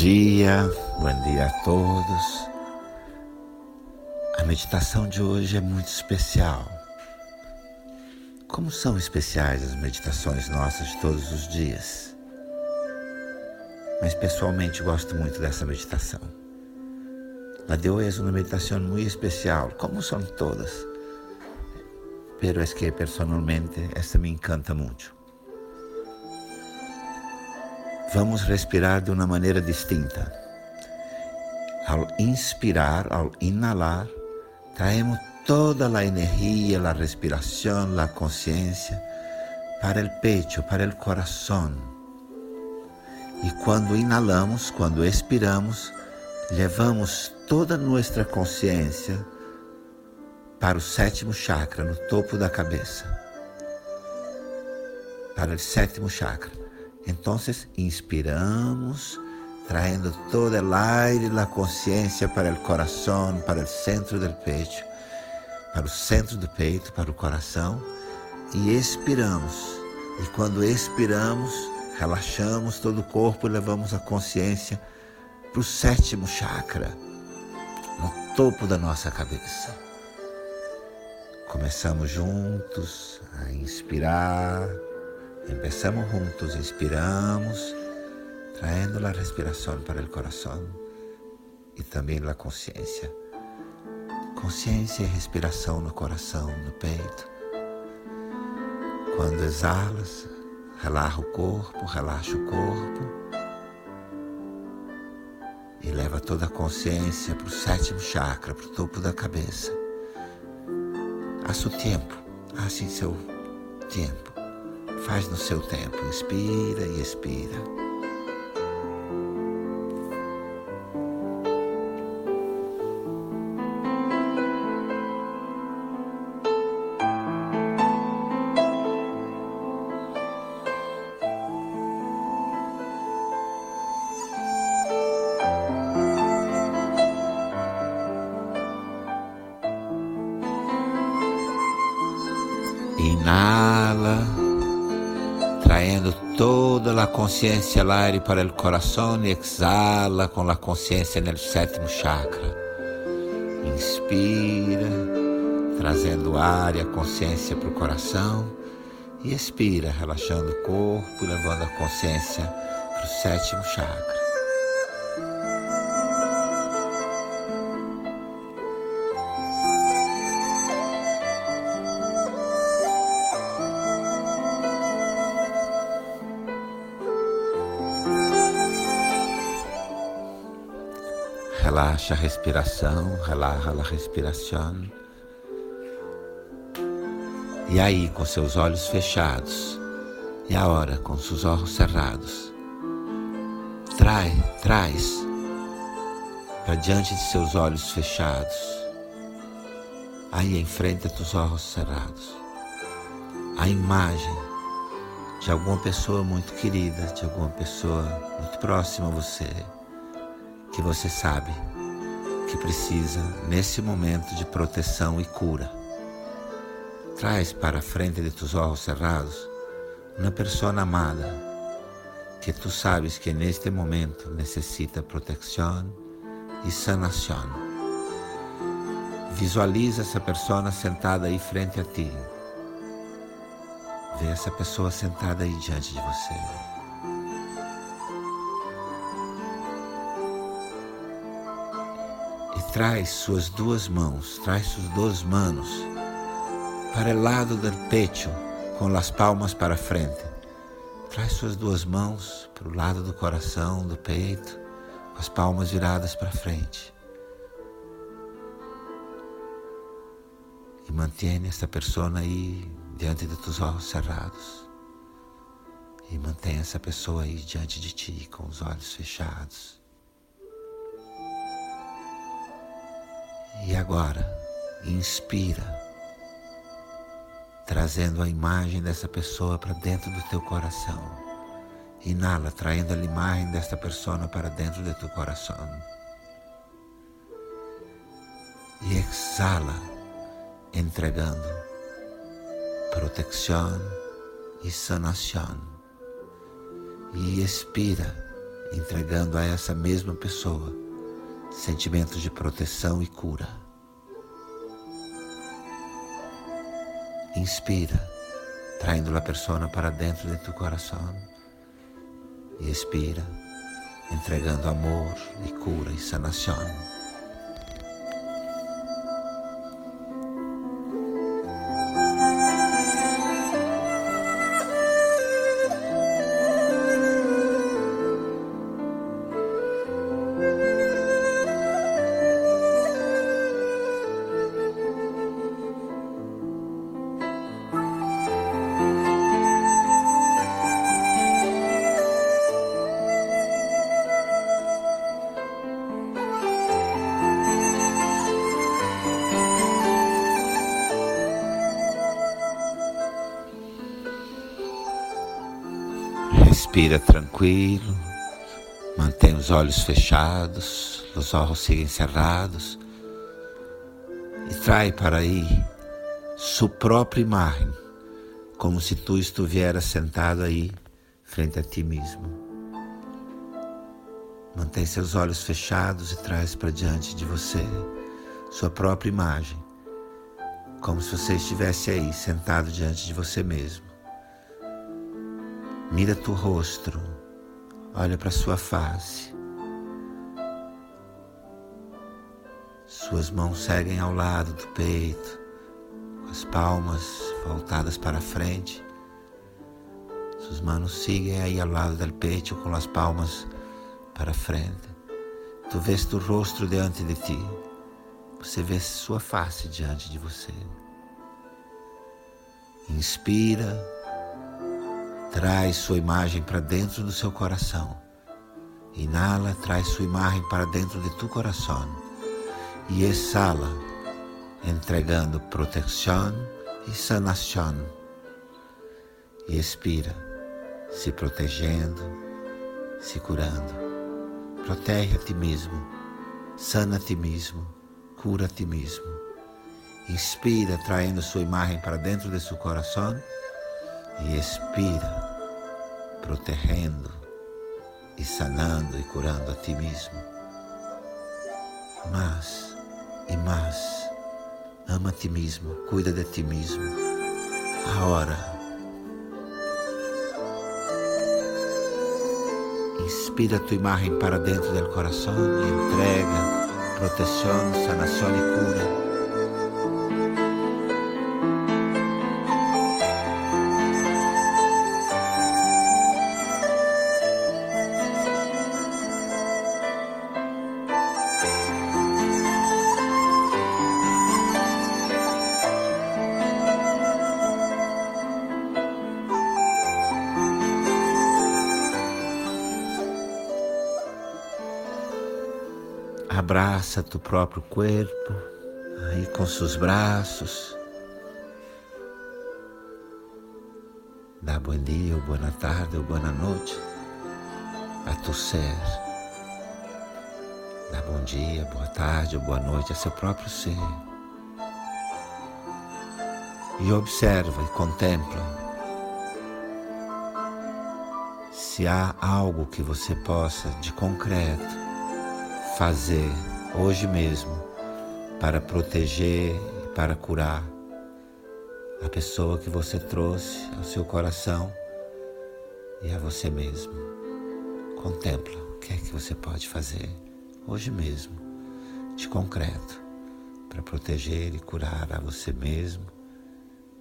Dia, bom dia a todos. A meditação de hoje é muito especial. Como são especiais as meditações nossas de todos os dias? Mas pessoalmente gosto muito dessa meditação. La de hoy es una meditación muy especial, como son todas. Pero es que personalmente esta me encanta mucho. Vamos respirar de uma maneira distinta. Ao inspirar, ao inalar, traemos toda a energia, a respiração, a consciência para o pecho, para o coração. E quando inalamos, quando expiramos, levamos toda nossa consciência para o sétimo chakra, no topo da cabeça. Para o sétimo chakra. Entonces inspiramos, trayendo todo el aire y la conciencia para el corazón, para el centro del pecho, para o centro do peito, para o coração, e expiramos. E quando expiramos, relaxamos todo o corpo e levamos a consciência para o sétimo chakra, no topo da nossa cabeça. Começamos juntos a inspirar Empezamos juntos, inspiramos, trayendo la respiración para el corazón y también la conciencia. Consciência e respiração no coração, no peito. Quando exalas, relaxa o corpo, relaxa o corpo e leva toda a consciência para o sétimo chakra, para o topo da cabeça. A seu tempo, assim seu tempo. Faz no seu tempo, inspira e expira. Inala trayendo toda a consciência al aire para o coração e exala com a consciência no sétimo chakra. Inspira, trazendo ar e a consciência para o coração e expira, relaxando o corpo, levando a consciência para o sétimo chakra. Relaxa a respiração, relaxa a respiração. E aí, com seus olhos fechados, e agora com seus olhos cerrados, trai, traz para diante de seus olhos fechados, aí em frente teus olhos cerrados, a imagem de alguma pessoa muito querida, de alguma pessoa muito próxima a você que você sabe que precisa nesse momento de proteção e cura. Traz para a frente de tus olhos cerrados uma pessoa amada que tu sabes que neste momento necessita proteção e sanação. Visualiza essa pessoa sentada aí frente a ti. Vê essa pessoa sentada aí diante de você. Traz suas duas mãos, traz suas duas manos para o lado do pecho, com as palmas para frente. Traz suas duas mãos para o lado do coração, do peito, com as palmas viradas para frente. E mantém essa pessoa aí diante de teus olhos cerrados. E mantém essa pessoa aí diante de ti com os olhos fechados. E agora, inspira, trazendo a imagem dessa pessoa para dentro do teu coração. Inala, traindo a imagem desta pessoa para dentro do teu coração. E exala, entregando proteção e sanação. E expira, entregando a essa mesma pessoa sentimentos de proteção e cura. Inspira, traindo a persona para dentro de tu coração. E expira, entregando amor e cura e sanação. Respira tranquilo, mantém os olhos fechados, os olhos siguen cerrados e trai para aí sua própria imagem, como se tu estuvieras sentado aí frente a ti mesmo. Mantém seus olhos fechados e traz para diante de você sua própria imagem, como se você estivesse aí sentado diante de você mesmo. Mira tu rosto, olha para sua face. Suas mãos seguem ao lado do peito, com as palmas voltadas para frente. Suas mãos seguem aí ao lado do peito com as palmas para frente. Tu vês tu rosto diante de ti. Você vê sua face diante de você. Inspira Traz sua imagem para dentro do seu coração. Inala, traz sua imagem para dentro de tu coração. E exala, entregando proteção e sanação. E expira, se protegendo, se curando. Protege a ti mesmo, sana a ti mesmo, cura a ti mesmo. Inspira, traindo sua imagem para dentro de seu coração e expira, protegendo e sanando e curando a ti mesmo. Mas e mais, ama a ti mesmo, cuida de ti mesmo. Agora, inspira tua imagem para dentro do coração e entrega proteção, sanação e cura Abraça tu próprio corpo aí com seus braços. Dá bom dia, ou boa tarde, ou boa noite a tu ser. Dá bom dia, boa tarde ou boa noite a seu próprio ser. E observa e contempla se há algo que você possa de concreto fazer hoje mesmo para proteger e para curar a pessoa que você trouxe ao seu coração e a você mesmo. Contempla o que é que você pode fazer hoje mesmo, de concreto, para proteger e curar a você mesmo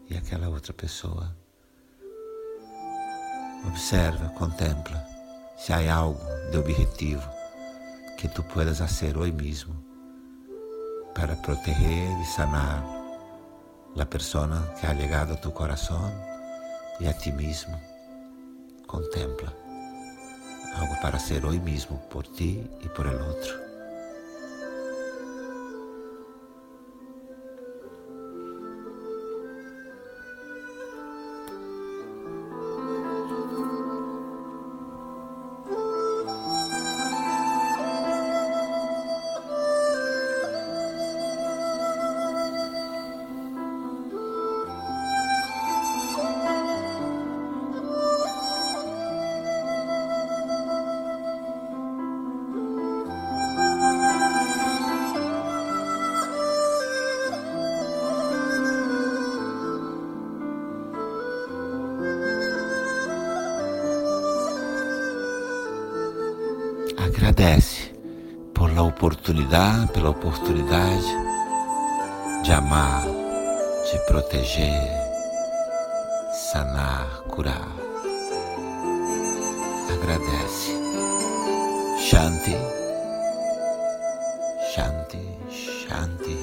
e aquela outra pessoa. Observa, contempla se há algo de objetivo que tu puedas hacer hoy mismo para proteger y sanar la persona que ha llegado a tu corazón y a ti mismo. Contempla algo para hacer hoy mismo por ti y por el otro. Agradece por la oportunidade, pela oportunidade de amar, de proteger, sanar, curar. Agradece. Shanti, Shanti, Shanti.